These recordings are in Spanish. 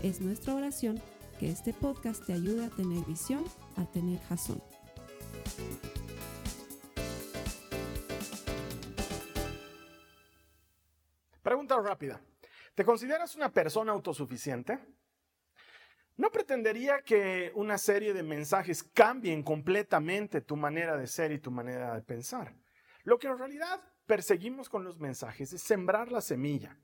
Es nuestra oración que este podcast te ayude a tener visión, a tener jazón. Pregunta rápida. ¿Te consideras una persona autosuficiente? No pretendería que una serie de mensajes cambien completamente tu manera de ser y tu manera de pensar. Lo que en realidad perseguimos con los mensajes es sembrar la semilla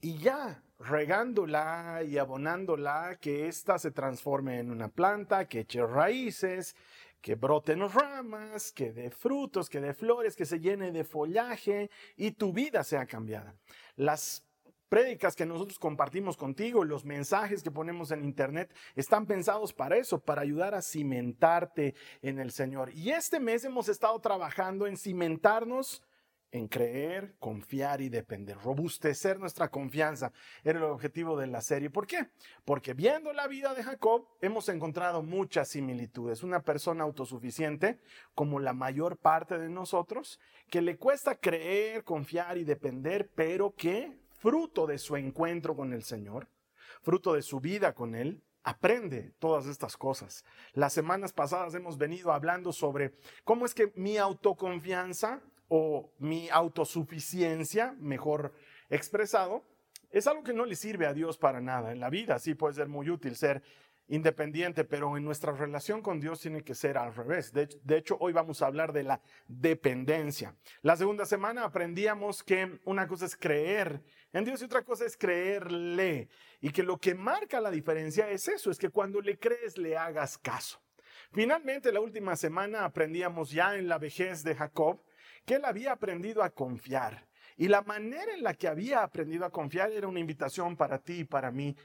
y ya regándola y abonándola, que ésta se transforme en una planta, que eche raíces, que broten ramas, que dé frutos, que dé flores, que se llene de follaje y tu vida sea cambiada. Las prédicas que nosotros compartimos contigo, los mensajes que ponemos en internet, están pensados para eso, para ayudar a cimentarte en el Señor. Y este mes hemos estado trabajando en cimentarnos en creer, confiar y depender. Robustecer nuestra confianza era el objetivo de la serie. ¿Por qué? Porque viendo la vida de Jacob hemos encontrado muchas similitudes. Una persona autosuficiente, como la mayor parte de nosotros, que le cuesta creer, confiar y depender, pero que, fruto de su encuentro con el Señor, fruto de su vida con Él, aprende todas estas cosas. Las semanas pasadas hemos venido hablando sobre cómo es que mi autoconfianza o mi autosuficiencia, mejor expresado, es algo que no le sirve a Dios para nada. En la vida sí puede ser muy útil ser independiente, pero en nuestra relación con Dios tiene que ser al revés. De, hecho, hoy vamos a hablar de la dependencia. La segunda semana aprendíamos que una cosa es creer en Dios y otra cosa es creerle. Y que lo que marca la diferencia es eso, es que cuando le crees le hagas caso. Finalmente, la última semana aprendíamos ya en la vejez de Jacob que él había aprendido a confiar. Y la manera en la que había aprendido a confiar era una invitación para ti y para mí,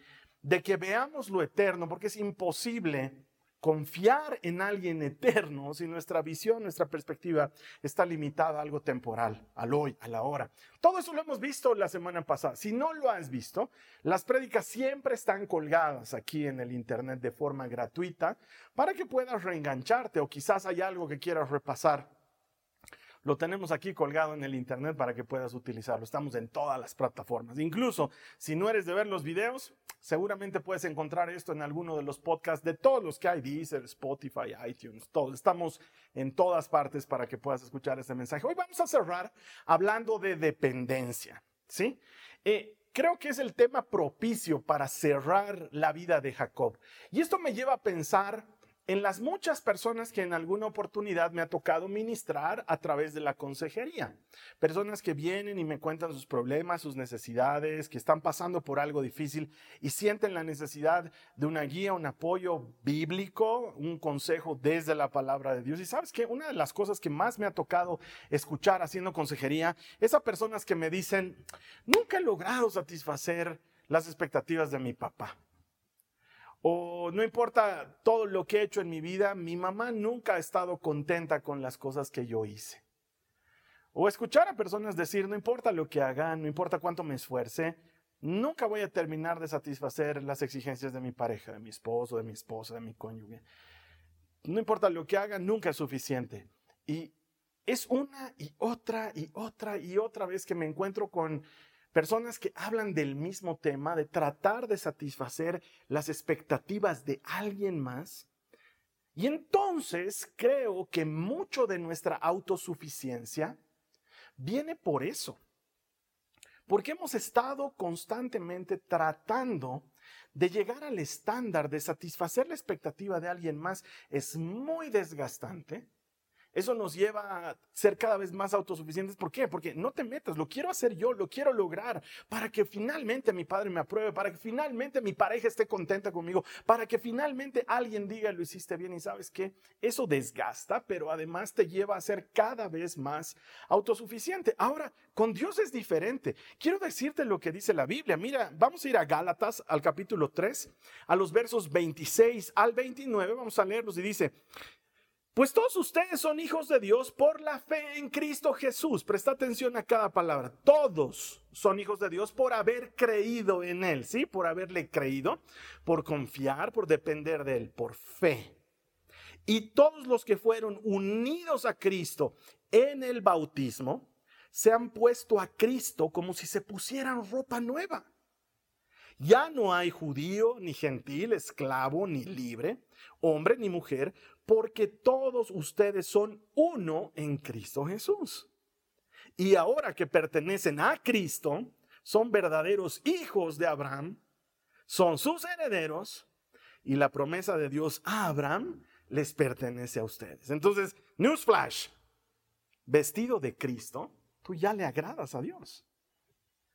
de que veamos lo eterno, porque es imposible confiar en alguien eterno si nuestra visión, nuestra perspectiva está limitada a algo temporal, al hoy, a la hora. Todo eso lo hemos visto la semana pasada. Si no lo has visto, las prédicas siempre están colgadas aquí en el Internet de forma gratuita para que puedas reengancharte o quizás hay algo que quieras repasar lo tenemos aquí colgado en el internet para que puedas utilizarlo. Estamos en todas las plataformas. Incluso si no eres de ver los videos, seguramente puedes encontrar esto en alguno de los podcasts de todos los que hay, Deezer, Spotify, iTunes, todos. Estamos en todas partes para que puedas escuchar este mensaje. Hoy vamos a cerrar hablando de dependencia, ¿sí? Eh, creo que es el tema propicio para cerrar la vida de Jacob. Y esto me lleva a pensar en las muchas personas que en alguna oportunidad me ha tocado ministrar a través de la consejería. Personas que vienen y me cuentan sus problemas, sus necesidades, que están pasando por algo difícil y sienten la necesidad de una guía, un apoyo bíblico, un consejo desde la palabra de Dios. Y sabes que una de las cosas que más me ha tocado escuchar haciendo consejería es a personas que me dicen, nunca he logrado satisfacer las expectativas de mi papá. O no importa todo lo que he hecho en mi vida, mi mamá nunca ha estado contenta con las cosas que yo hice. O escuchar a personas decir, no importa lo que hagan, no importa cuánto me esfuerce, nunca voy a terminar de satisfacer las exigencias de mi pareja, de mi esposo, de mi esposa, de mi cónyuge. No importa lo que hagan, nunca es suficiente. Y es una y otra y otra y otra vez que me encuentro con Personas que hablan del mismo tema, de tratar de satisfacer las expectativas de alguien más. Y entonces creo que mucho de nuestra autosuficiencia viene por eso. Porque hemos estado constantemente tratando de llegar al estándar de satisfacer la expectativa de alguien más. Es muy desgastante Eso nos lleva a ser cada vez más autosuficientes. ¿Por qué? Porque no te metas, lo quiero hacer yo, lo quiero lograr para que finalmente mi padre me apruebe, para que finalmente mi pareja esté contenta conmigo, para que finalmente alguien diga lo hiciste bien y sabes que eso desgasta, pero además te lleva a ser cada vez más autosuficiente. Ahora, con Dios es diferente. Quiero decirte lo que dice la Biblia. Mira, vamos a ir a Gálatas al capítulo 3, a los versos 26 al 29, vamos a leerlos y dice, pues todos ustedes son hijos de Dios por la fe en Cristo Jesús. Presta atención a cada palabra. Todos son hijos de Dios por haber creído en Él, ¿sí? Por haberle creído, por confiar, por depender de Él, por fe. Y todos los que fueron unidos a Cristo en el bautismo, se han puesto a Cristo como si se pusieran ropa nueva. Ya no hay judío, ni gentil, esclavo, ni libre, hombre, ni mujer, porque todos ustedes son uno en Cristo Jesús. Y ahora que pertenecen a Cristo, son verdaderos hijos de Abraham, son sus herederos, y la promesa de Dios a Abraham les pertenece a ustedes. Entonces, newsflash, vestido de Cristo, tú ya le agradas a Dios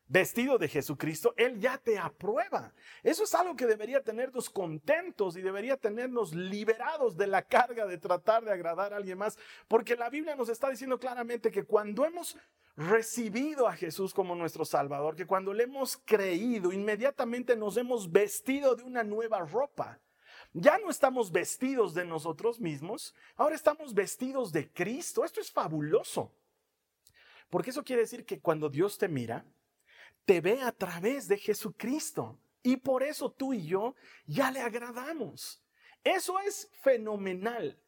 vestido de Jesucristo, Él ya te aprueba. Eso es algo que debería tenernos contentos y debería tenernos liberados de la carga de tratar de agradar a alguien más, porque la Biblia nos está diciendo claramente que cuando hemos recibido a Jesús como nuestro Salvador, que cuando le hemos creído, inmediatamente nos hemos vestido de una nueva ropa. Ya no estamos vestidos de nosotros mismos, ahora estamos vestidos de Cristo. Esto es fabuloso. Porque eso quiere decir que cuando Dios te mira, te ve a través de Jesucristo. Y por eso tú y yo ya le agradamos. Eso es fenomenal.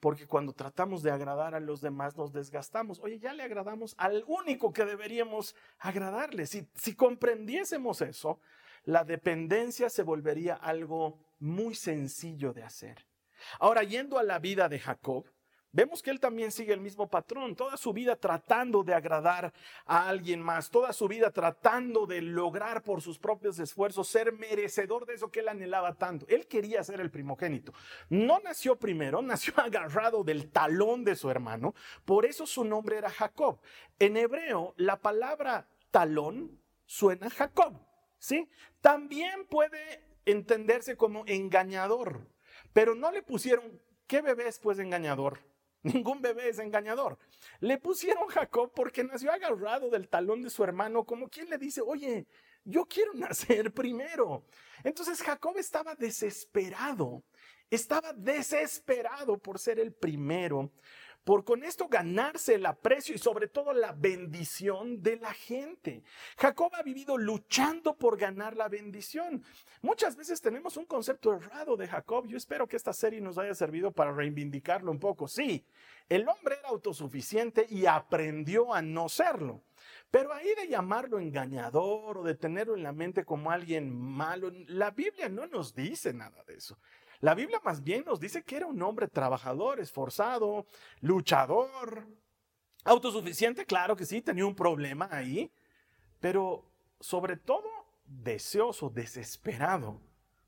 Porque cuando tratamos de agradar a los demás nos desgastamos. Oye, ya le agradamos al único que deberíamos agradarle. Si, si comprendiésemos eso, la dependencia se volvería algo muy sencillo de hacer. Ahora, yendo a la vida de Jacob, Vemos que él también sigue el mismo patrón, toda su vida tratando de agradar a alguien más, toda su vida tratando de lograr por sus propios esfuerzos ser merecedor de eso que él anhelaba tanto. Él quería ser el primogénito. No nació primero, nació agarrado del talón de su hermano, por eso su nombre era Jacob. En hebreo, la palabra talón suena Jacob, ¿sí? También puede entenderse como engañador, pero no le pusieron, ¿qué bebé es pues engañador? Ningún bebé es engañador. Le pusieron Jacob porque nació agarrado del talón de su hermano, como quien le dice, oye, yo quiero nacer primero. Entonces Jacob estaba desesperado, estaba desesperado por ser el primero, por con esto ganarse el aprecio y sobre todo la bendición de la gente. Jacob ha vivido luchando por ganar la bendición. Muchas veces tenemos un concepto errado de Jacob. Yo espero que esta serie nos haya servido para reivindicarlo un poco. Sí, el hombre era autosuficiente y aprendió a no serlo. Pero ahí de llamarlo engañador o de tenerlo en la mente como alguien malo, la Biblia no nos dice nada de eso. La Biblia más bien nos dice que era un hombre trabajador, esforzado, luchador, autosuficiente, claro que sí, tenía un problema ahí, pero sobre todo deseoso, desesperado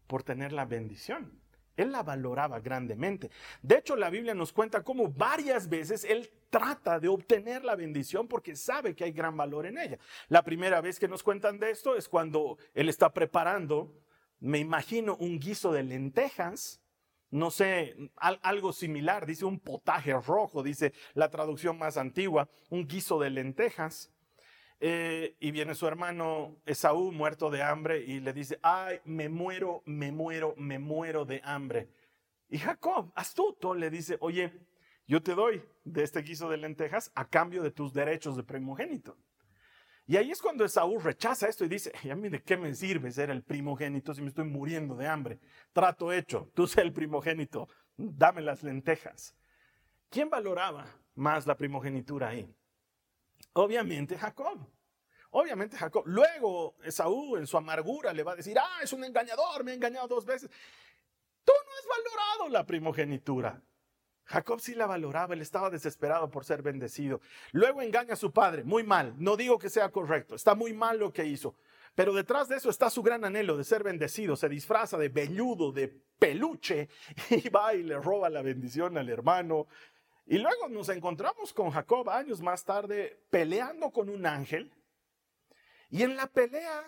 por tener la bendición. Él la valoraba grandemente. De hecho, la Biblia nos cuenta cómo varias veces él trata de obtener la bendición porque sabe que hay gran valor en ella. La primera vez que nos cuentan de esto es cuando él está preparando me imagino un guiso de lentejas, no sé, algo similar, dice un potaje rojo, dice la traducción más antigua, un guiso de lentejas. Eh, y viene su hermano Esaú muerto de hambre y le dice, ay, me muero, me muero, me muero de hambre. Y Jacob, astuto, le dice, oye, yo te doy de este guiso de lentejas a cambio de tus derechos de primogénito. Y ahí es cuando Esaú rechaza esto y dice, ¿y a mí de qué me sirve ser el primogénito si me estoy muriendo de hambre? Trato hecho, tú sé el primogénito, dame las lentejas. ¿Quién valoraba más la primogenitura ahí? Obviamente Jacob. Obviamente Jacob. Luego Esaú en su amargura le va a decir, ah, es un engañador, me ha engañado dos veces. Tú no has valorado la primogenitura. Jacob sí la valoraba, él estaba desesperado por ser bendecido. Luego engaña a su padre, muy mal, no digo que sea correcto, está muy mal lo que hizo. Pero detrás de eso está su gran anhelo de ser bendecido, se disfraza de velludo, de peluche, y va y le roba la bendición al hermano. Y luego nos encontramos con Jacob años más tarde peleando con un ángel. Y en la pelea,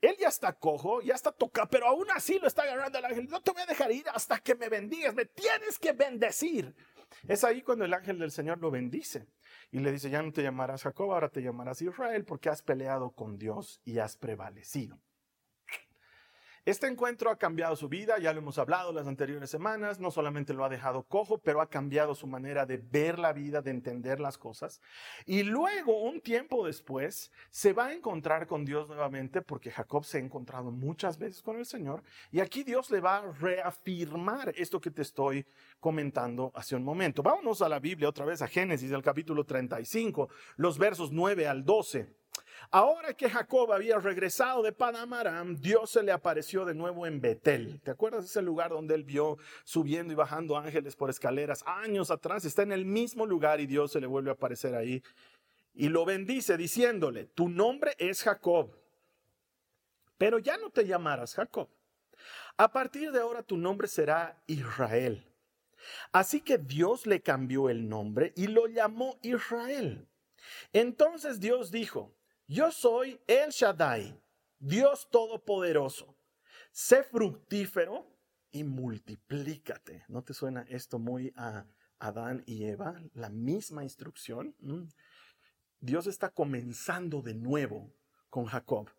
él ya está cojo, ya está tocado, pero aún así lo está agarrando el ángel. No te voy a dejar ir hasta que me bendigas, me tienes que bendecir. Es ahí cuando el ángel del Señor lo bendice y le dice, ya no te llamarás Jacob, ahora te llamarás Israel porque has peleado con Dios y has prevalecido. Este encuentro ha cambiado su vida, ya lo hemos hablado las anteriores semanas, no solamente lo ha dejado cojo, pero ha cambiado su manera de ver la vida, de entender las cosas. Y luego, un tiempo después, se va a encontrar con Dios nuevamente, porque Jacob se ha encontrado muchas veces con el Señor, y aquí Dios le va a reafirmar esto que te estoy comentando hace un momento. Vámonos a la Biblia otra vez, a Génesis, el capítulo 35, los versos 9 al 12. Ahora que Jacob había regresado de Padamaram, Dios se le apareció de nuevo en Betel. ¿Te acuerdas ese lugar donde él vio subiendo y bajando ángeles por escaleras años atrás? Está en el mismo lugar y Dios se le vuelve a aparecer ahí. Y lo bendice diciéndole, tu nombre es Jacob, pero ya no te llamarás Jacob. A partir de ahora tu nombre será Israel. Así que Dios le cambió el nombre y lo llamó Israel. Entonces Dios dijo, yo soy el Shaddai, Dios Todopoderoso. Sé fructífero y multiplícate. ¿No te suena esto muy a Adán y Eva? La misma instrucción. Mm. Dios está comenzando de nuevo con Jacob.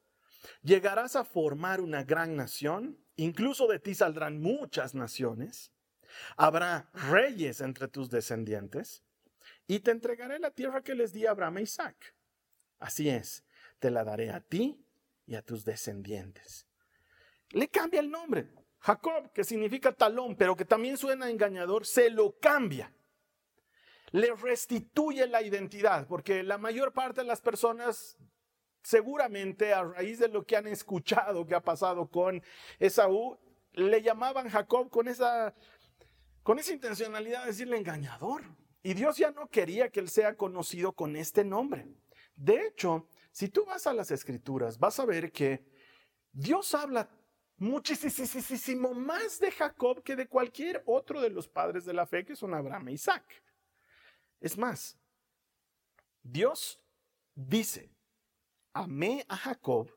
Llegarás a formar una gran nación, incluso de ti saldrán muchas naciones. Habrá reyes entre tus descendientes y te entregaré la tierra que les di a Abraham e Isaac. Así es, te la daré a ti y a tus descendientes. Le cambia el nombre. Jacob, que significa talón, pero que también suena engañador, se lo cambia. Le restituye la identidad, porque la mayor parte de las personas seguramente a raíz de lo que han escuchado que ha pasado con Esaú, le llamaban Jacob con esa, con esa intencionalidad de decirle engañador. Y Dios ya no quería que él sea conocido con este nombre. De hecho, si tú vas a las escrituras, vas a ver que Dios habla muchísimo más de Jacob que de cualquier otro de los padres de la fe, que son Abraham e Isaac. Es más, Dios dice, amé a Jacob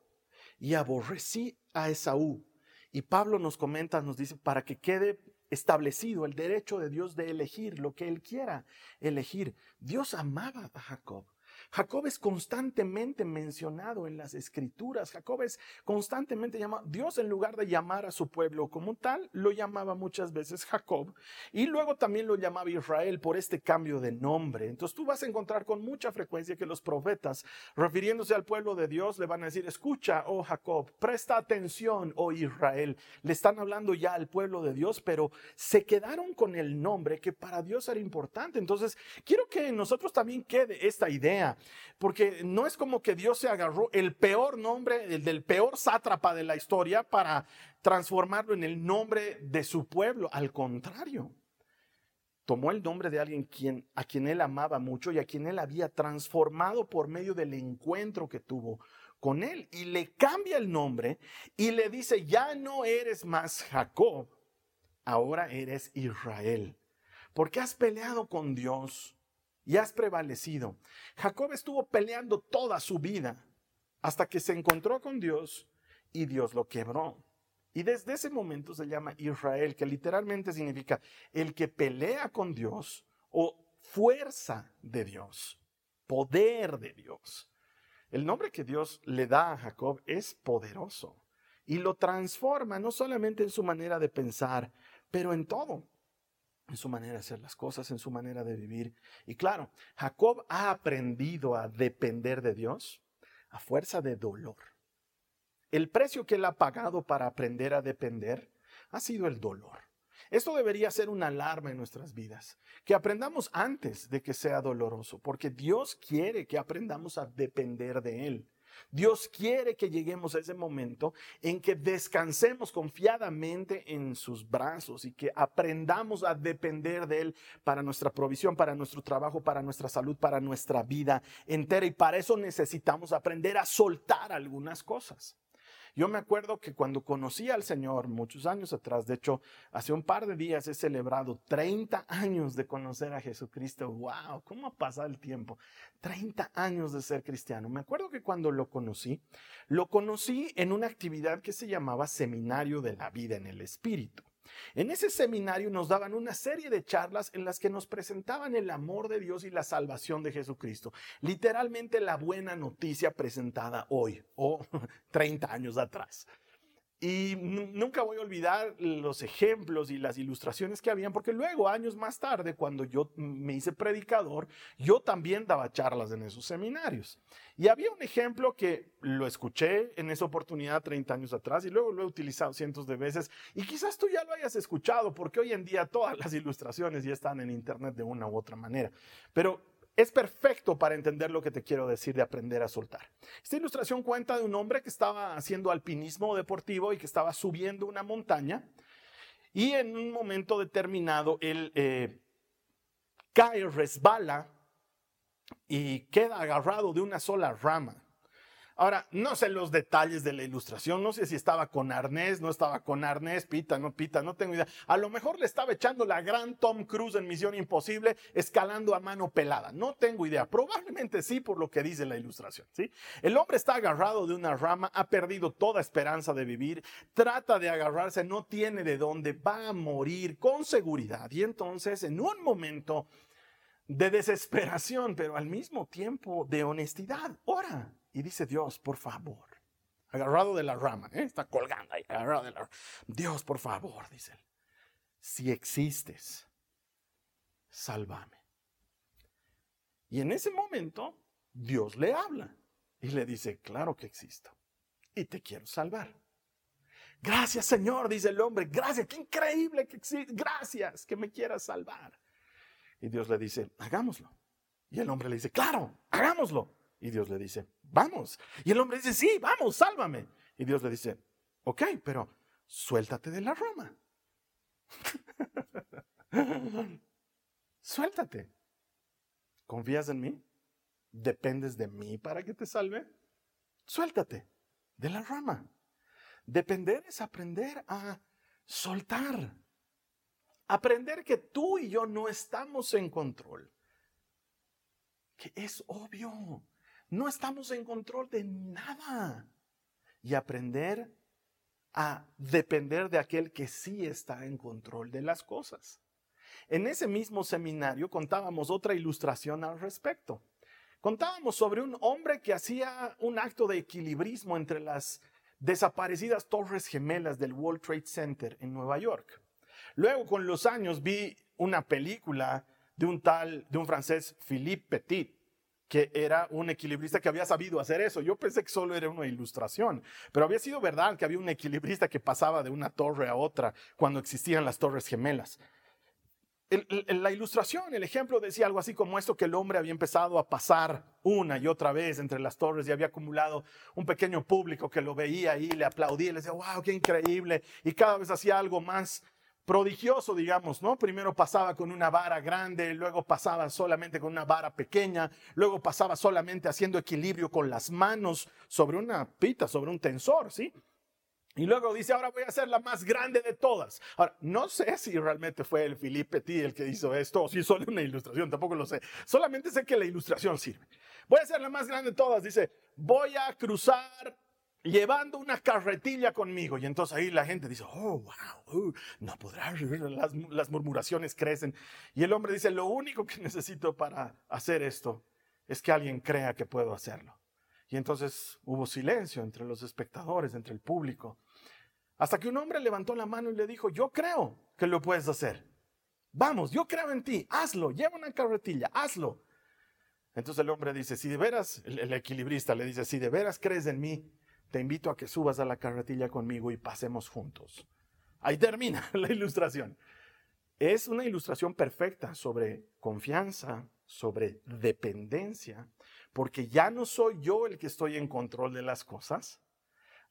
y aborrecí a Esaú. Y Pablo nos comenta, nos dice, para que quede establecido el derecho de Dios de elegir lo que él quiera elegir. Dios amaba a Jacob. Jacob es constantemente mencionado en las escrituras. Jacob es constantemente llamado. Dios en lugar de llamar a su pueblo como tal, lo llamaba muchas veces Jacob. Y luego también lo llamaba Israel por este cambio de nombre. Entonces tú vas a encontrar con mucha frecuencia que los profetas, refiriéndose al pueblo de Dios, le van a decir, escucha, oh Jacob, presta atención, oh Israel. Le están hablando ya al pueblo de Dios, pero se quedaron con el nombre que para Dios era importante. Entonces, quiero que nosotros también quede esta idea porque no es como que Dios se agarró el peor nombre, el del peor sátrapa de la historia para transformarlo en el nombre de su pueblo. Al contrario, tomó el nombre de alguien a quien él amaba mucho y a quien él había transformado por medio del encuentro que tuvo con él. Y le cambia el nombre y le dice, ya no eres más Jacob, ahora eres Israel, porque has peleado con Dios y has prevalecido. Jacob estuvo peleando toda su vida hasta que se encontró con Dios y Dios lo quebró. Y desde ese momento se llama Israel, que literalmente significa el que pelea con Dios o fuerza de Dios, poder de Dios. El nombre que Dios le da a Jacob es poderoso y lo transforma no solamente en su manera de pensar, pero en todo en su manera de hacer las cosas, en su manera de vivir. Y claro, Jacob ha aprendido a depender de Dios a fuerza de dolor. El precio que él ha pagado para aprender a depender ha sido el dolor. Esto debería ser una alarma en nuestras vidas, que aprendamos antes de que sea doloroso, porque Dios quiere que aprendamos a depender de Él. Dios quiere que lleguemos a ese momento en que descansemos confiadamente en sus brazos y que aprendamos a depender de Él para nuestra provisión, para nuestro trabajo, para nuestra salud, para nuestra vida entera. Y para eso necesitamos aprender a soltar algunas cosas. Yo me acuerdo que cuando conocí al Señor muchos años atrás, de hecho, hace un par de días he celebrado 30 años de conocer a Jesucristo. ¡Wow! ¿Cómo ha pasado el tiempo? 30 años de ser cristiano. Me acuerdo que cuando lo conocí, lo conocí en una actividad que se llamaba Seminario de la Vida en el Espíritu. En ese seminario nos daban una serie de charlas en las que nos presentaban el amor de Dios y la salvación de Jesucristo. Literalmente la buena noticia presentada hoy o 30 años atrás. Y nunca voy a olvidar los ejemplos y las ilustraciones que habían, porque luego, años más tarde, cuando yo me hice predicador, yo también daba charlas en esos seminarios. Y había un ejemplo que lo escuché en esa oportunidad 30 años atrás y luego lo he utilizado cientos de veces. Y quizás tú ya lo hayas escuchado, porque hoy en día todas las ilustraciones ya están en Internet de una u otra manera. Pero es perfecto para entender lo que te quiero decir de aprender a soltar. Esta ilustración cuenta de un hombre que estaba haciendo alpinismo deportivo y que estaba subiendo una montaña y en un momento determinado él eh, cae, resbala y queda agarrado de una sola rama. Ahora, no sé los detalles de la ilustración, no sé si estaba con arnés, no estaba con arnés, pita, no pita, no tengo idea. A lo mejor le estaba echando la gran Tom Cruise en Misión Imposible, escalando a mano pelada. No tengo idea. Probablemente sí, por lo que dice la ilustración. ¿sí? El hombre está agarrado de una rama, ha perdido toda esperanza de vivir, trata de agarrarse, no tiene de dónde, va a morir con seguridad. Y entonces, en un momento de desesperación, pero al mismo tiempo de honestidad, ora y dice Dios, por favor, agarrado de la rama, ¿eh? está colgando ahí, agarrado de la rama. Dios, por favor, dice él, si existes, sálvame. Y en ese momento, Dios le habla y le dice, claro que existo y te quiero salvar. Gracias Señor, dice el hombre, gracias, qué increíble que existe, gracias que me quieras salvar. Y Dios le dice, hagámoslo. Y el hombre le dice, claro, hagámoslo. Y Dios le dice, vamos. Y el hombre dice, sí, vamos, sálvame. Y Dios le dice, ok, pero suéltate de la rama. suéltate. ¿Confías en mí? ¿Dependes de mí para que te salve? Suéltate de la rama. Depender es aprender a soltar. Aprender que tú y yo no estamos en control. Que es obvio. No estamos en control de nada. Y aprender a depender de aquel que sí está en control de las cosas. En ese mismo seminario contábamos otra ilustración al respecto. Contábamos sobre un hombre que hacía un acto de equilibrismo entre las desaparecidas torres gemelas del World Trade Center en Nueva York. Luego, con los años, vi una película de un tal, de un francés, Philippe Petit, que era un equilibrista que había sabido hacer eso. Yo pensé que solo era una ilustración, pero había sido verdad que había un equilibrista que pasaba de una torre a otra cuando existían las torres gemelas. La ilustración, el ejemplo decía algo así como esto, que el hombre había empezado a pasar una y otra vez entre las torres y había acumulado un pequeño público que lo veía ahí, le aplaudía, le decía, wow, qué increíble, y cada vez hacía algo más prodigioso, digamos, ¿no? Primero pasaba con una vara grande, luego pasaba solamente con una vara pequeña, luego pasaba solamente haciendo equilibrio con las manos sobre una pita, sobre un tensor, ¿sí? Y luego dice, ahora voy a hacer la más grande de todas. Ahora, no sé si realmente fue el Philippe Petit el que hizo esto o si solo una ilustración, tampoco lo sé. Solamente sé que la ilustración sirve. Voy a hacer la más grande de todas. Dice, voy a cruzar llevando una carretilla conmigo. Y entonces ahí la gente dice, oh, wow, uh, no podrá, las, las murmuraciones crecen. Y el hombre dice, lo único que necesito para hacer esto es que alguien crea que puedo hacerlo. Y entonces hubo silencio entre los espectadores, entre el público. Hasta que un hombre levantó la mano y le dijo, yo creo que lo puedes hacer. Vamos, yo creo en ti, hazlo, lleva una carretilla, hazlo. Entonces el hombre dice, si de veras, el, el equilibrista le dice, si de veras crees en mí, te invito a que subas a la carretilla conmigo y pasemos juntos. Ahí termina la ilustración. Es una ilustración perfecta sobre confianza, sobre dependencia, porque ya no soy yo el que estoy en control de las cosas,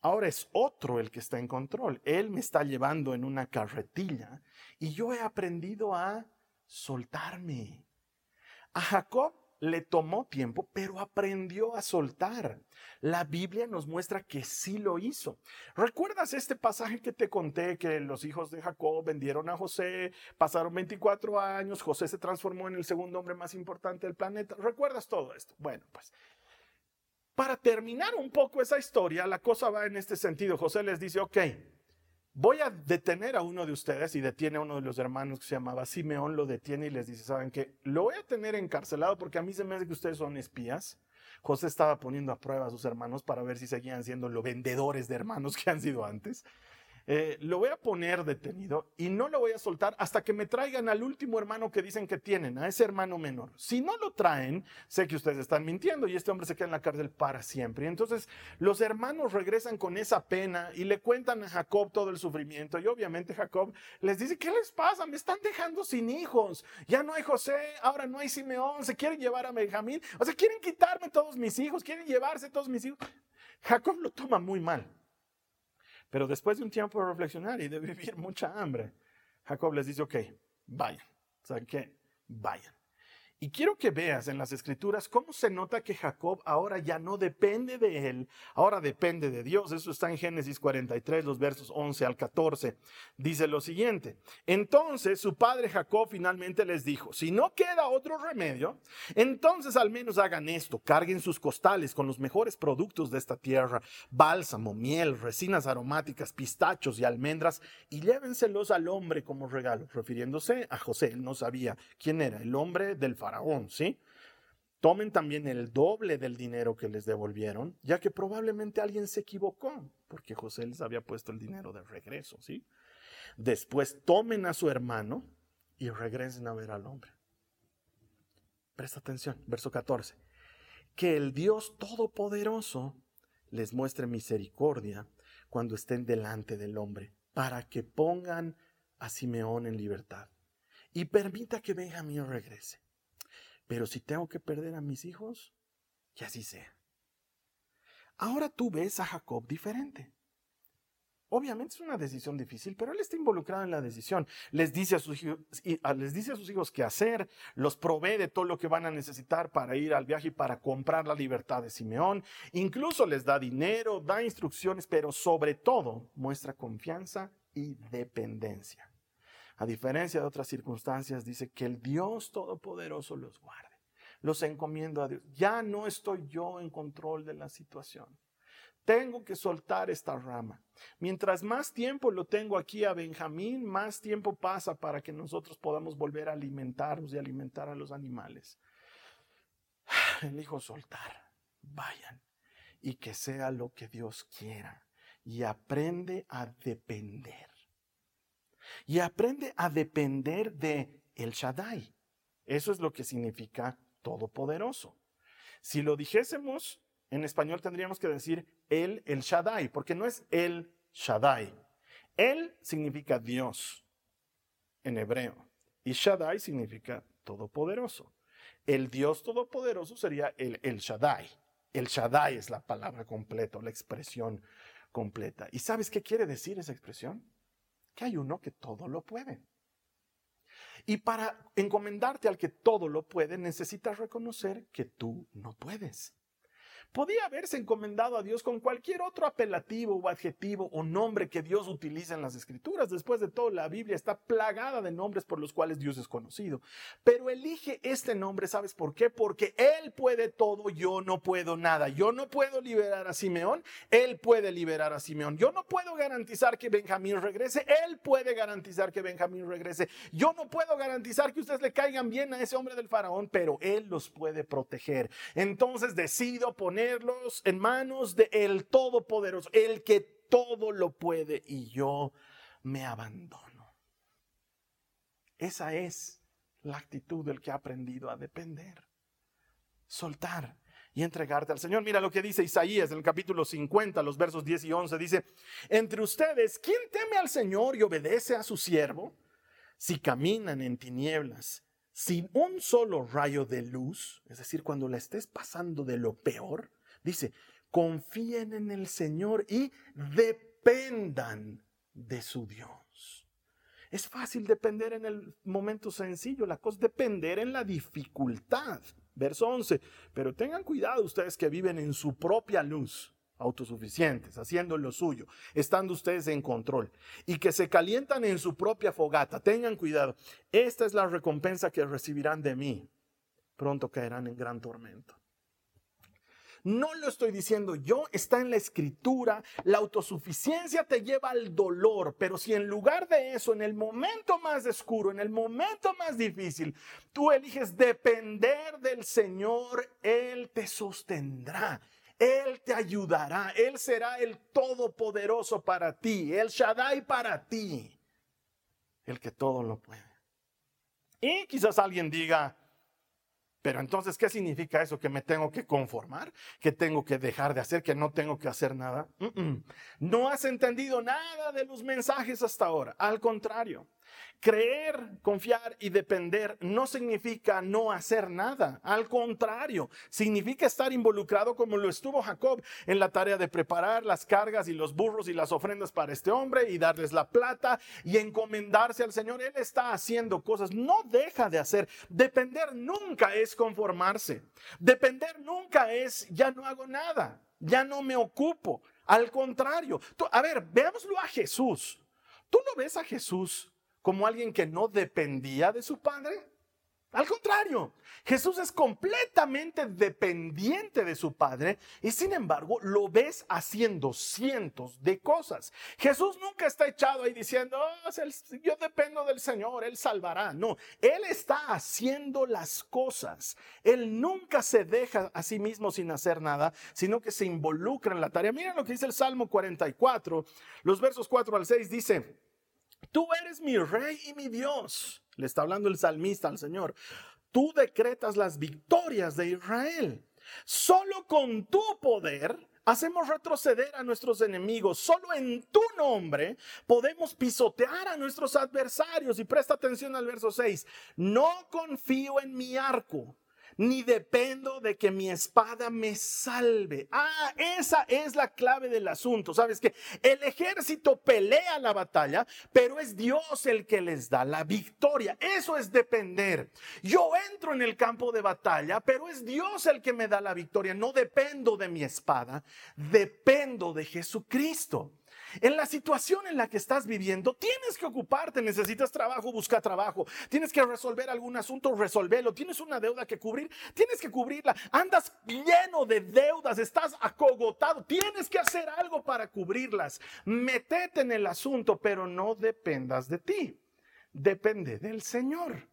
ahora es otro el que está en control. Él me está llevando en una carretilla y yo he aprendido a soltarme. A Jacob le tomó tiempo, pero aprendió a soltar. La Biblia nos muestra que sí lo hizo. ¿Recuerdas este pasaje que te conté que los hijos de Jacob vendieron a José, pasaron 24 años, José se transformó en el segundo hombre más importante del planeta? ¿Recuerdas todo esto? Bueno, pues para terminar un poco esa historia, la cosa va en este sentido. José les dice, ok, voy a detener a uno de ustedes y detiene a uno de los hermanos que se llamaba Simeón, lo detiene y les dice, ¿saben qué? Lo voy a tener encarcelado porque a mí se me hace que ustedes son espías. José estaba poniendo a prueba a sus hermanos para ver si seguían siendo los vendedores de hermanos que han sido antes. Eh, lo voy a poner detenido y no lo voy a soltar hasta que me traigan al último hermano que dicen que tienen, a ese hermano menor. Si no lo traen, sé que ustedes están mintiendo y este hombre se queda en la cárcel para siempre. Y entonces los hermanos regresan con esa pena y le cuentan a Jacob todo el sufrimiento. Y obviamente Jacob les dice, ¿qué les pasa? Me están dejando sin hijos. Ya no hay José, ahora no hay Simeón, se quieren llevar a Benjamín. O sea, quieren quitarme todos mis hijos, quieren llevarse todos mis hijos. Jacob lo toma muy mal. Pero después de un tiempo de reflexionar y de vivir mucha hambre, Jacob les dice, ok, vayan. ¿Saben qué? Vayan. Y quiero que veas en las escrituras cómo se nota que Jacob ahora ya no depende de él, ahora depende de Dios. Eso está en Génesis 43, los versos 11 al 14. Dice lo siguiente. Entonces su padre Jacob finalmente les dijo, si no queda otro remedio, entonces al menos hagan esto, carguen sus costales con los mejores productos de esta tierra, bálsamo, miel, resinas aromáticas, pistachos y almendras, y llévenselos al hombre como regalo, refiriéndose a José. Él no sabía quién era, el hombre del faraón ¿sí? Tomen también el doble del dinero que les devolvieron, ya que probablemente alguien se equivocó, porque José les había puesto el dinero de regreso, ¿sí? Después tomen a su hermano y regresen a ver al hombre. Presta atención, verso 14. Que el Dios Todopoderoso les muestre misericordia cuando estén delante del hombre, para que pongan a Simeón en libertad y permita que Benjamín regrese. Pero si tengo que perder a mis hijos, que así sea. Ahora tú ves a Jacob diferente. Obviamente es una decisión difícil, pero él está involucrado en la decisión. Les dice a sus hijos, les qué hacer, los provee de todo lo que van a necesitar para ir al viaje y para comprar la libertad de Simeón. Incluso les da dinero, da instrucciones, pero sobre todo muestra confianza y dependencia a diferencia de otras circunstancias, dice que el Dios Todopoderoso los guarde. Los encomiendo a Dios. Ya no estoy yo en control de la situación. Tengo que soltar esta rama. Mientras más tiempo lo tengo aquí a Benjamín, más tiempo pasa para que nosotros podamos volver a alimentarnos y alimentar a los animales. Elijo soltar. Vayan. Y que sea lo que Dios quiera. Y aprende a depender y aprende a depender de El Shaddai. Eso es lo que significa todopoderoso. Si lo dijésemos en español tendríamos que decir el El Shaddai, porque no es el Shaddai. El significa Dios en hebreo y Shaddai significa todopoderoso. El Dios todopoderoso sería el El Shaddai. El Shaddai es la palabra completa, la expresión completa. ¿Y sabes qué quiere decir esa expresión? Que hay uno que todo lo puede. Y para encomendarte al que todo lo puede, necesitas reconocer que tú no puedes podía haberse encomendado a Dios con cualquier otro apelativo o adjetivo o nombre que Dios utiliza en las escrituras. Después de todo, la Biblia está plagada de nombres por los cuales Dios es conocido. Pero elige este nombre, ¿sabes por qué? Porque Él puede todo, yo no puedo nada. Yo no puedo liberar a Simeón, Él puede liberar a Simeón. Yo no puedo garantizar que Benjamín regrese, Él puede garantizar que Benjamín regrese. Yo no puedo garantizar que ustedes le caigan bien a ese hombre del faraón, pero Él los puede proteger. Entonces decido poner en manos de el Todopoderoso, el que todo lo puede y yo me abandono. Esa es la actitud del que ha aprendido a depender, soltar y entregarte al Señor. Mira lo que dice Isaías en el capítulo 50, los versos 10 y 11. Dice, entre ustedes, ¿quién teme al Señor y obedece a su siervo? Si caminan en tinieblas sin un solo rayo de luz, es decir, cuando la estés pasando de lo peor, dice, confíen en el Señor y dependan de su Dios. Es fácil depender en el momento sencillo, la cosa es depender en la dificultad. Verso 11, pero tengan cuidado ustedes que viven en su propia luz, autosuficientes, haciendo lo suyo, estando ustedes en control, y que se calientan en su propia fogata. Tengan cuidado, esta es la recompensa que recibirán de mí. Pronto caerán en gran tormento. No lo estoy diciendo yo, está en la escritura. La autosuficiencia te lleva al dolor, pero si en lugar de eso, en el momento más oscuro, en el momento más difícil, tú eliges depender del Señor, Él te sostendrá. Él te ayudará, Él será el todopoderoso para ti, el Shaddai para ti, el que todo lo puede. Y quizás alguien diga, pero entonces, ¿qué significa eso? ¿Que me tengo que conformar? ¿Que tengo que dejar de hacer? ¿Que no tengo que hacer nada? No has entendido nada de los mensajes hasta ahora. Al contrario, Creer, confiar y depender no significa no hacer nada. Al contrario, significa estar involucrado como lo estuvo Jacob en la tarea de preparar las cargas y los burros y las ofrendas para este hombre y darles la plata y encomendarse al Señor. Él está haciendo cosas, no deja de hacer. Depender nunca es conformarse. Depender nunca es ya no hago nada, ya no me ocupo. Al contrario, a ver, veámoslo a Jesús. ¿Tú no ves a Jesús como alguien que no dependía de su padre. Al contrario, Jesús es completamente dependiente de su Padre y sin embargo lo ves haciendo cientos de cosas. Jesús nunca está echado ahí diciendo, oh, yo dependo del Señor, Él salvará. No, Él está haciendo las cosas. Él nunca se deja a sí mismo sin hacer nada, sino que se involucra en la tarea. Miren lo que dice el Salmo 44, los versos 4 al 6 dice, Tú eres mi rey y mi Dios. Le está hablando el salmista al Señor. Tú decretas las victorias de Israel. Solo con tu poder hacemos retroceder a nuestros enemigos. Solo en tu nombre podemos pisotear a nuestros adversarios. Y presta atención al verso 6. No confío en mi arco ni dependo de que mi espada me salve. Ah, esa es la clave del asunto. Sabes que el ejército pelea la batalla, pero es Dios el que les da la victoria. Eso es depender. Yo entro en el campo de batalla, pero es Dios el que me da la victoria. No dependo de mi espada, dependo de Jesucristo. En la situación en la que estás viviendo, tienes que ocuparte, necesitas trabajo, busca trabajo, tienes que resolver algún asunto, resolverlo, tienes una deuda que cubrir, tienes que cubrirla, andas lleno de deudas, estás acogotado, tienes que hacer algo para cubrirlas. Metete en el asunto, pero no dependas de ti, depende del Señor.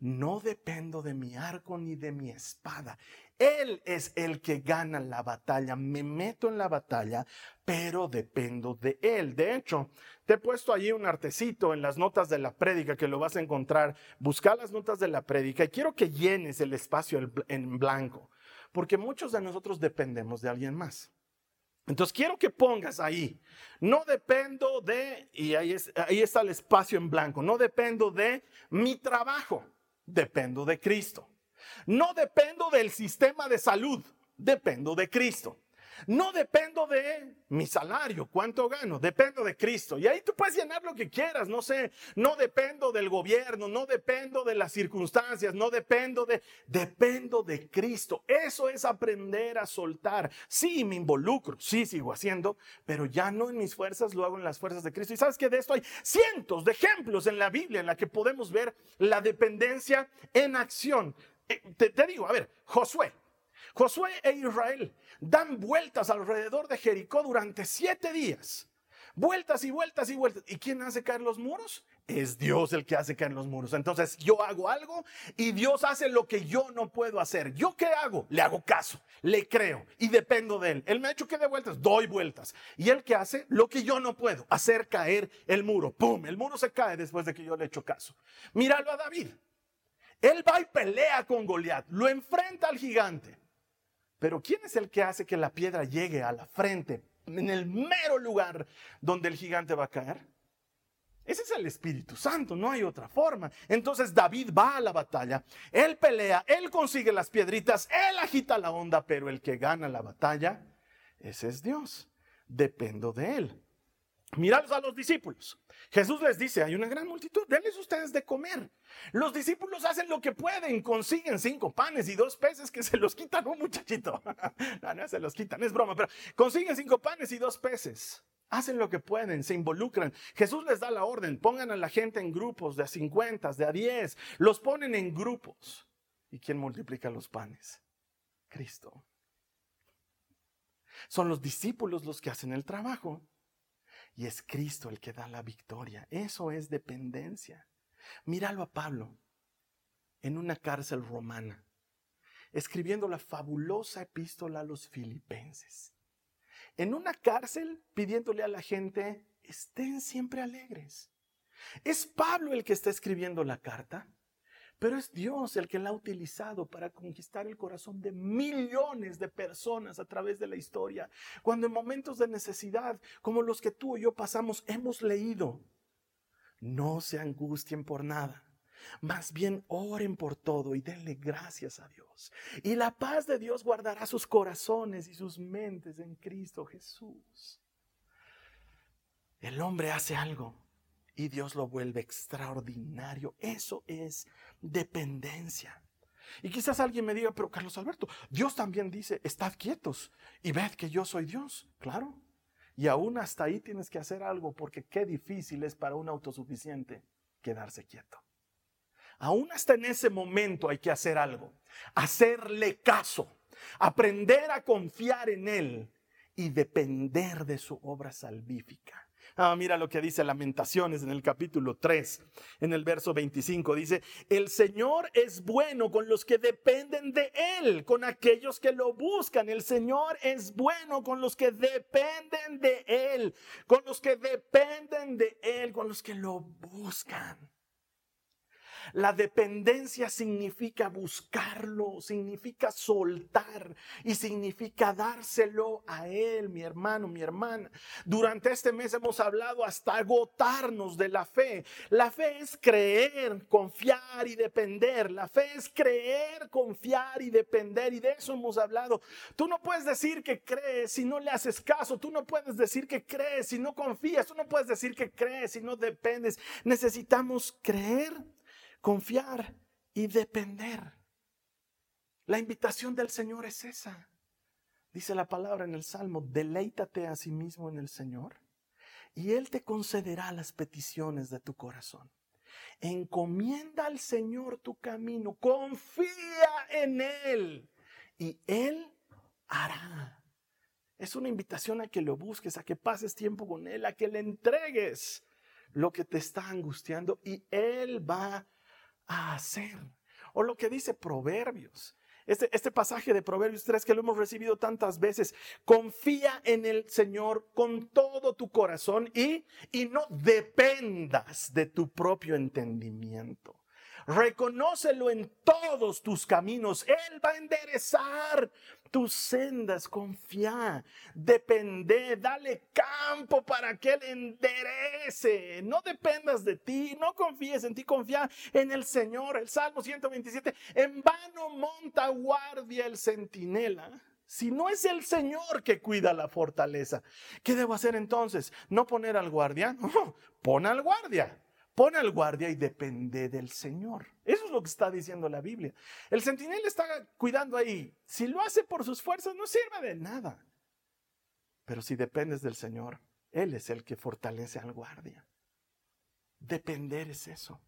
No dependo de mi arco ni de mi espada. Él es el que gana la batalla. Me meto en la batalla, pero dependo de Él. De hecho, te he puesto allí un artecito en las notas de la prédica que lo vas a encontrar. Busca las notas de la prédica y quiero que llenes el espacio en blanco, porque muchos de nosotros dependemos de alguien más. Entonces quiero que pongas ahí, no dependo de, y ahí, ahí está el espacio en blanco, no dependo de mi trabajo, dependo de Cristo. No dependo del sistema de salud, dependo de Cristo. No dependo de mi salario, cuánto gano, dependo de Cristo. Y ahí tú puedes llenar lo que quieras, no sé, no dependo del gobierno, no dependo de las circunstancias, no dependo de, dependo de Cristo. Eso es aprender a soltar. Sí, me involucro, sí, sigo haciendo, pero ya no en mis fuerzas, lo hago en las fuerzas de Cristo. Y sabes que de esto hay cientos de ejemplos en la Biblia en la que podemos ver la dependencia en acción. Eh, te, digo, a ver, Josué. Josué e Israel dan vueltas alrededor de Jericó durante siete días. Vueltas y vueltas y vueltas. ¿Y quién hace caer los muros? Es Dios el que hace caer los muros. Entonces yo hago algo y Dios hace lo que yo no puedo hacer. ¿Yo qué hago? Le hago caso, le creo y dependo de Él. Él me ha hecho que dé vueltas, doy vueltas. Y Él que hace lo que yo no puedo, hacer caer el muro. ¡Pum! El muro se cae después de que yo le echo caso. Míralo a David. Él va y pelea con Goliat, lo enfrenta al gigante. Pero ¿quién es el que hace que la piedra llegue a la frente, en el mero lugar donde el gigante va a caer? Ese es el Espíritu Santo, no hay otra forma. Entonces David va a la batalla, él pelea, él consigue las piedritas, él agita la onda, pero el que gana la batalla, ese es Dios. Dependo de él. Mirados a los discípulos. Jesús les dice, hay una gran multitud, denles ustedes de comer. Los discípulos hacen lo que pueden, consiguen cinco panes y dos peces que se los quitan un muchachito. no, no se los quitan, es broma, pero consiguen cinco panes y dos peces. Hacen lo que pueden, se involucran. Jesús les da la orden, pongan a la gente en grupos de a 50, de a 10, los ponen en grupos. ¿Y quién multiplica los panes? Cristo. Son los discípulos los que hacen el trabajo y es Cristo el que da la victoria. Eso es dependencia. Míralo a Pablo en una cárcel romana, escribiendo la fabulosa epístola a los filipenses. En una cárcel pidiéndole a la gente, estén siempre alegres. ¿Es Pablo el que está escribiendo la carta? Pero es Dios el que la ha utilizado para conquistar el corazón de millones de personas a través de la historia. Cuando en momentos de necesidad, como los que tú y yo pasamos, hemos leído, no se angustien por nada. Más bien oren por todo y denle gracias a Dios. Y la paz de Dios guardará sus corazones y sus mentes en Cristo Jesús. El hombre hace algo y Dios lo vuelve extraordinario. Eso es dependencia. Y quizás alguien me diga, pero Carlos Alberto, Dios también dice, estad quietos y ved que yo soy Dios. Claro. Y aún hasta ahí tienes que hacer algo porque qué difícil es para un autosuficiente quedarse quieto. Aún hasta en ese momento hay que hacer algo. Hacerle caso. Aprender a confiar en Él y depender de su obra salvífica. Ah, mira lo que dice Lamentaciones en el capítulo 3, en el verso 25. Dice, el Señor es bueno con los que dependen de Él, con aquellos que lo buscan. El Señor es bueno con los que dependen de Él, con los que dependen de Él, con los que lo buscan. La dependencia significa buscarlo, significa soltar y significa dárselo a Él, mi hermano, mi hermana. Durante este mes hemos hablado hasta agotarnos de la fe. La fe es creer, confiar y depender. La fe es creer, confiar y depender. Y de eso hemos hablado. Tú no puedes decir que crees si no le haces caso. Tú no puedes decir que crees si no confías. Tú no puedes decir que crees si no dependes. Necesitamos creer confiar y depender. La invitación del Señor es esa. Dice la palabra en el Salmo, deleítate a sí mismo en el Señor y Él te concederá las peticiones de tu corazón. Encomienda al Señor tu camino, confía en Él y Él hará. Es una invitación a que lo busques, a que pases tiempo con Él, a que le entregues lo que te está angustiando y Él va a hacer. O lo que dice Proverbios. Este, este, pasaje de Proverbios 3 que lo hemos recibido tantas veces. Confía en el Señor con todo tu corazón y, y no dependas de tu propio entendimiento. Reconócelo en todos tus caminos. Él va a enderezar tus sendas, confía, depende, dale campo para que Él enderece. No dependas de ti, no confíes en ti, confía en el Señor. El Salmo 127, en vano monta guardia el centinela. Si no es el Señor que cuida la fortaleza, ¿qué debo hacer entonces? ¿No poner al guardia? pon al guardia. Pon al guardia y depende del Señor. Eso es lo que está diciendo la Biblia. El centinela está cuidando ahí. Si lo hace por sus fuerzas, no sirve de nada. Pero si dependes del Señor, Él es el que fortalece al guardia. Depender es eso.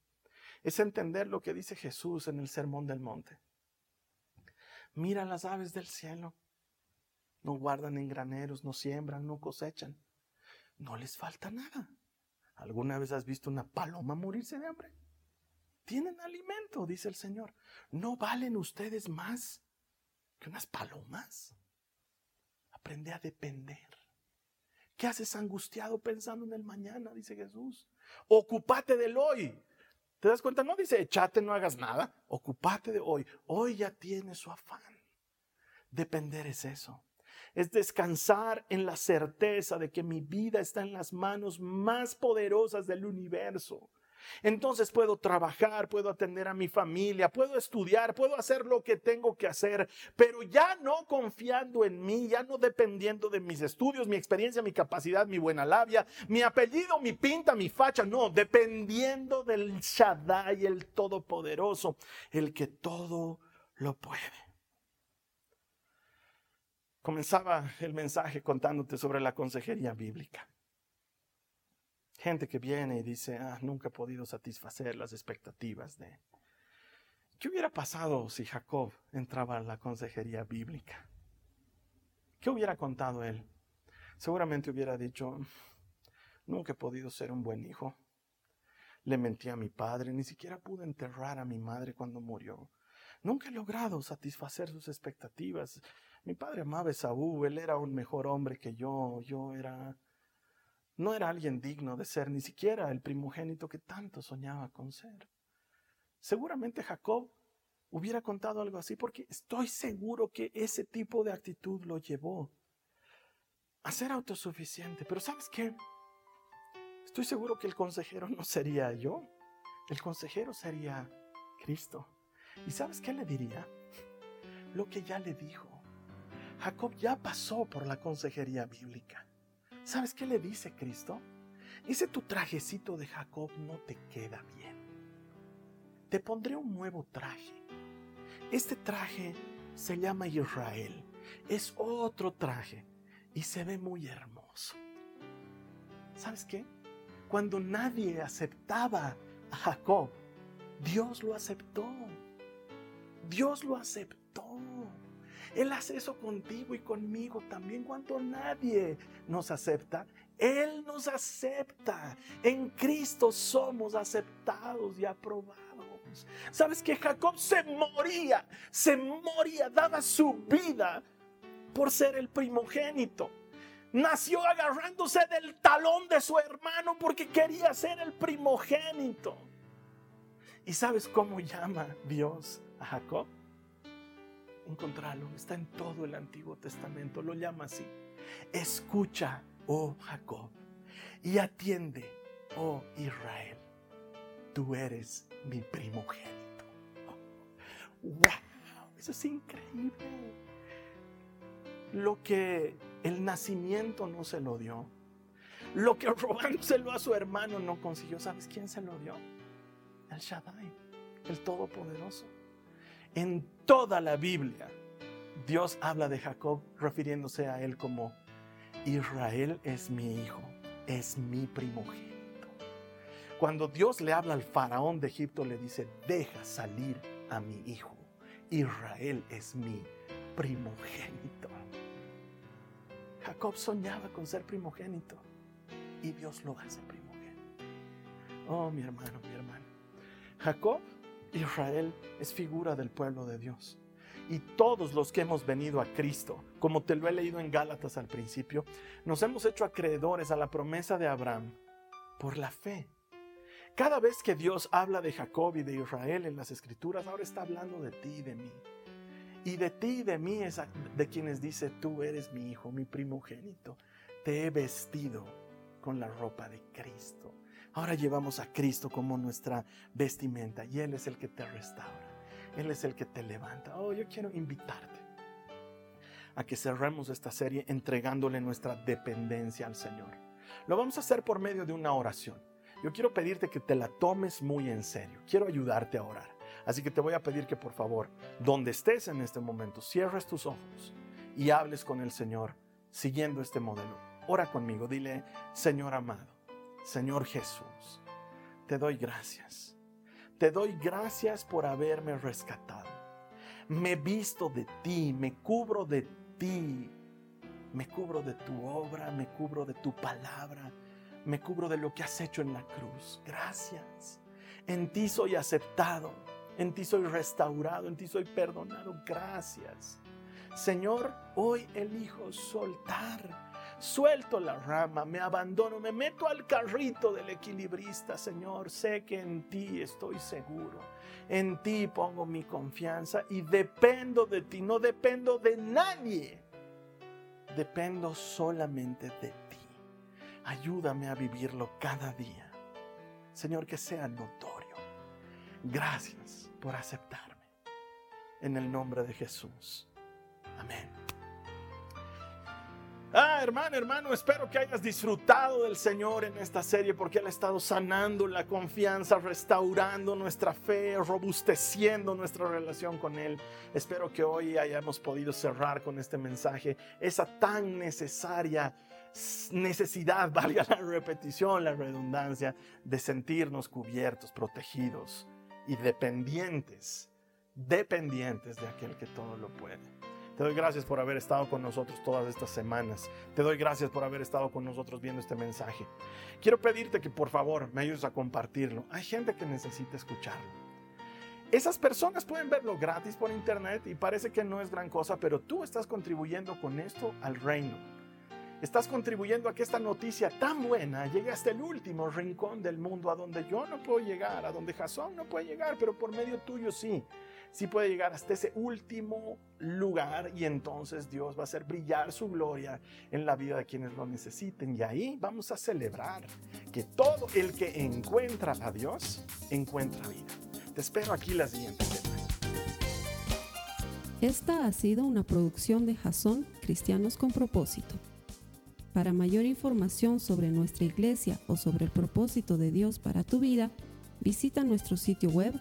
Es entender lo que dice Jesús en el Sermón del Monte. Mira las aves del cielo. No guardan en graneros, no siembran, no cosechan. No les falta nada. ¿Alguna vez has visto una paloma morirse de hambre? Tienen alimento, dice el Señor. ¿No valen ustedes más que unas palomas? Aprende a depender. ¿Qué haces angustiado pensando en el mañana? Dice Jesús. Ocúpate del hoy. ¿Te das cuenta? No dice echate, no hagas nada. Ocúpate de hoy. Hoy ya tiene su afán. Depender es eso es descansar en la certeza de que mi vida está en las manos más poderosas del universo. Entonces puedo trabajar, puedo atender a mi familia, puedo estudiar, puedo hacer lo que tengo que hacer, pero ya no confiando en mí, ya no dependiendo de mis estudios, mi experiencia, mi capacidad, mi buena labia, mi apellido, mi pinta, mi facha, no, dependiendo del Shaddai, el Todopoderoso, el que todo lo puede. Comenzaba el mensaje contándote sobre la consejería bíblica. Gente que viene y dice, ah, nunca he podido satisfacer las expectativas de... ¿Qué hubiera pasado si Jacob entraba a la consejería bíblica? ¿Qué hubiera contado él? Seguramente hubiera dicho, nunca he podido ser un buen hijo. Le mentí a mi padre, ni siquiera pude enterrar a mi madre cuando murió. Nunca he logrado satisfacer sus expectativas. Mi padre amaba a Esaú, él era un mejor hombre que yo, yo era no era alguien digno de ser ni siquiera el primogénito que tanto soñaba con ser. Seguramente Jacob hubiera contado algo así porque estoy seguro que ese tipo de actitud lo llevó a ser autosuficiente. Pero ¿sabes qué? Estoy seguro que el consejero no sería yo. El consejero sería Cristo. ¿Y sabes qué le diría? Lo que ya le dijo. Jacob ya pasó por la consejería bíblica. ¿Sabes qué le dice Cristo? Ese tu trajecito de Jacob no te queda bien. Te pondré un nuevo traje. Este traje se llama Israel. Es otro traje y se ve muy hermoso. ¿Sabes qué? Cuando nadie aceptaba a Jacob, Dios lo aceptó. Dios lo aceptó. Él hace eso contigo y conmigo también cuando nadie nos acepta. Él nos acepta. En Cristo somos aceptados y aprobados. ¿Sabes que Jacob se moría? Se moría, daba su vida por ser el primogénito. Nació agarrándose del talón de su hermano porque quería ser el primogénito. ¿Y sabes cómo llama Dios a Jacob? encontrarlo. Está en todo el Antiguo Testamento. Lo llama así. Escucha, oh Jacob, y atiende, oh Israel. Tú eres mi primogénito. ¡Wow! Eso es increíble. Lo que el nacimiento no se lo dio. Lo que robándoselo a su hermano no consiguió. ¿Sabes quién se lo dio? El Shaddai, el Todopoderoso. En toda la Biblia, Dios habla de Jacob refiriéndose a él como Israel es mi hijo, es mi primogénito. Cuando Dios le habla al faraón de Egipto, le dice, deja salir a mi hijo. Israel es mi primogénito. Jacob soñaba con ser primogénito y Dios lo hace primogénito. Oh, mi hermano, mi hermano. Jacob Israel es figura del pueblo de Dios. Y todos los que hemos venido a Cristo, como te lo he leído en Gálatas al principio, nos hemos hecho acreedores a la promesa de Abraham por la fe. Cada vez que Dios habla de Jacob y de Israel en las escrituras, ahora está hablando de ti y de mí. Y de ti y de mí es de quienes dice, tú eres mi hijo, mi primogénito. Te he vestido con la ropa de Cristo. Ahora llevamos a Cristo como nuestra vestimenta y Él es el que te restaura. Él es el que te levanta. Oh, yo quiero invitarte a que cerremos esta serie entregándole nuestra dependencia al Señor. Lo vamos a hacer por medio de una oración. Yo quiero pedirte que te la tomes muy en serio. Quiero ayudarte a orar. Así que te voy a pedir que por favor, donde estés en este momento, cierres tus ojos y hables con el Señor siguiendo este modelo. Ora conmigo, dile, Señor amado, Señor Jesús, te doy gracias. Te doy gracias por haberme rescatado. Me visto de ti, me cubro de ti. Me cubro de tu obra, me cubro de tu palabra, me cubro de lo que has hecho en la cruz. Gracias. En ti soy aceptado, en ti soy restaurado, en ti soy perdonado. Gracias. Señor, hoy elijo soltar suelto la rama, me abandono, me meto al carrito del equilibrista, Señor. Sé que en ti estoy seguro. En ti pongo mi confianza y dependo de ti, no dependo de nadie. Dependo solamente de ti. Ayúdame a vivirlo cada día. Señor, que sea notorio. Gracias por aceptarme. En el nombre de Jesús. Amén. Ah, hermano, hermano, espero que hayas disfrutado del Señor en esta serie porque Él ha estado sanando la confianza, restaurando nuestra fe, robusteciendo nuestra relación con Él. Espero que hoy hayamos podido cerrar con este mensaje esa tan necesaria necesidad, valga la repetición, la redundancia, de sentirnos cubiertos, protegidos y dependientes, dependientes de aquel que todo lo puede. Te doy gracias por haber estado con nosotros todas estas semanas. Te doy gracias por haber estado con nosotros viendo este mensaje. Quiero pedirte que por favor me ayudes a compartirlo. Hay gente que necesita escucharlo. Esas personas pueden verlo gratis por internet y parece que no es gran cosa, pero tú estás contribuyendo con esto al reino. Estás contribuyendo a que esta noticia tan buena llegue hasta el último rincón del mundo, a donde yo no puedo llegar, a donde Jasón no puede llegar, pero por medio tuyo sí sí puede llegar hasta ese último lugar y entonces Dios va a hacer brillar su gloria en la vida de quienes lo necesiten. Y ahí vamos a celebrar que todo el que encuentra a Dios encuentra vida. Te espero aquí la siguiente semana. Esta ha sido una producción de Jason Cristianos con Propósito. Para mayor información sobre nuestra iglesia o sobre el propósito de Dios para tu vida, visita nuestro sitio web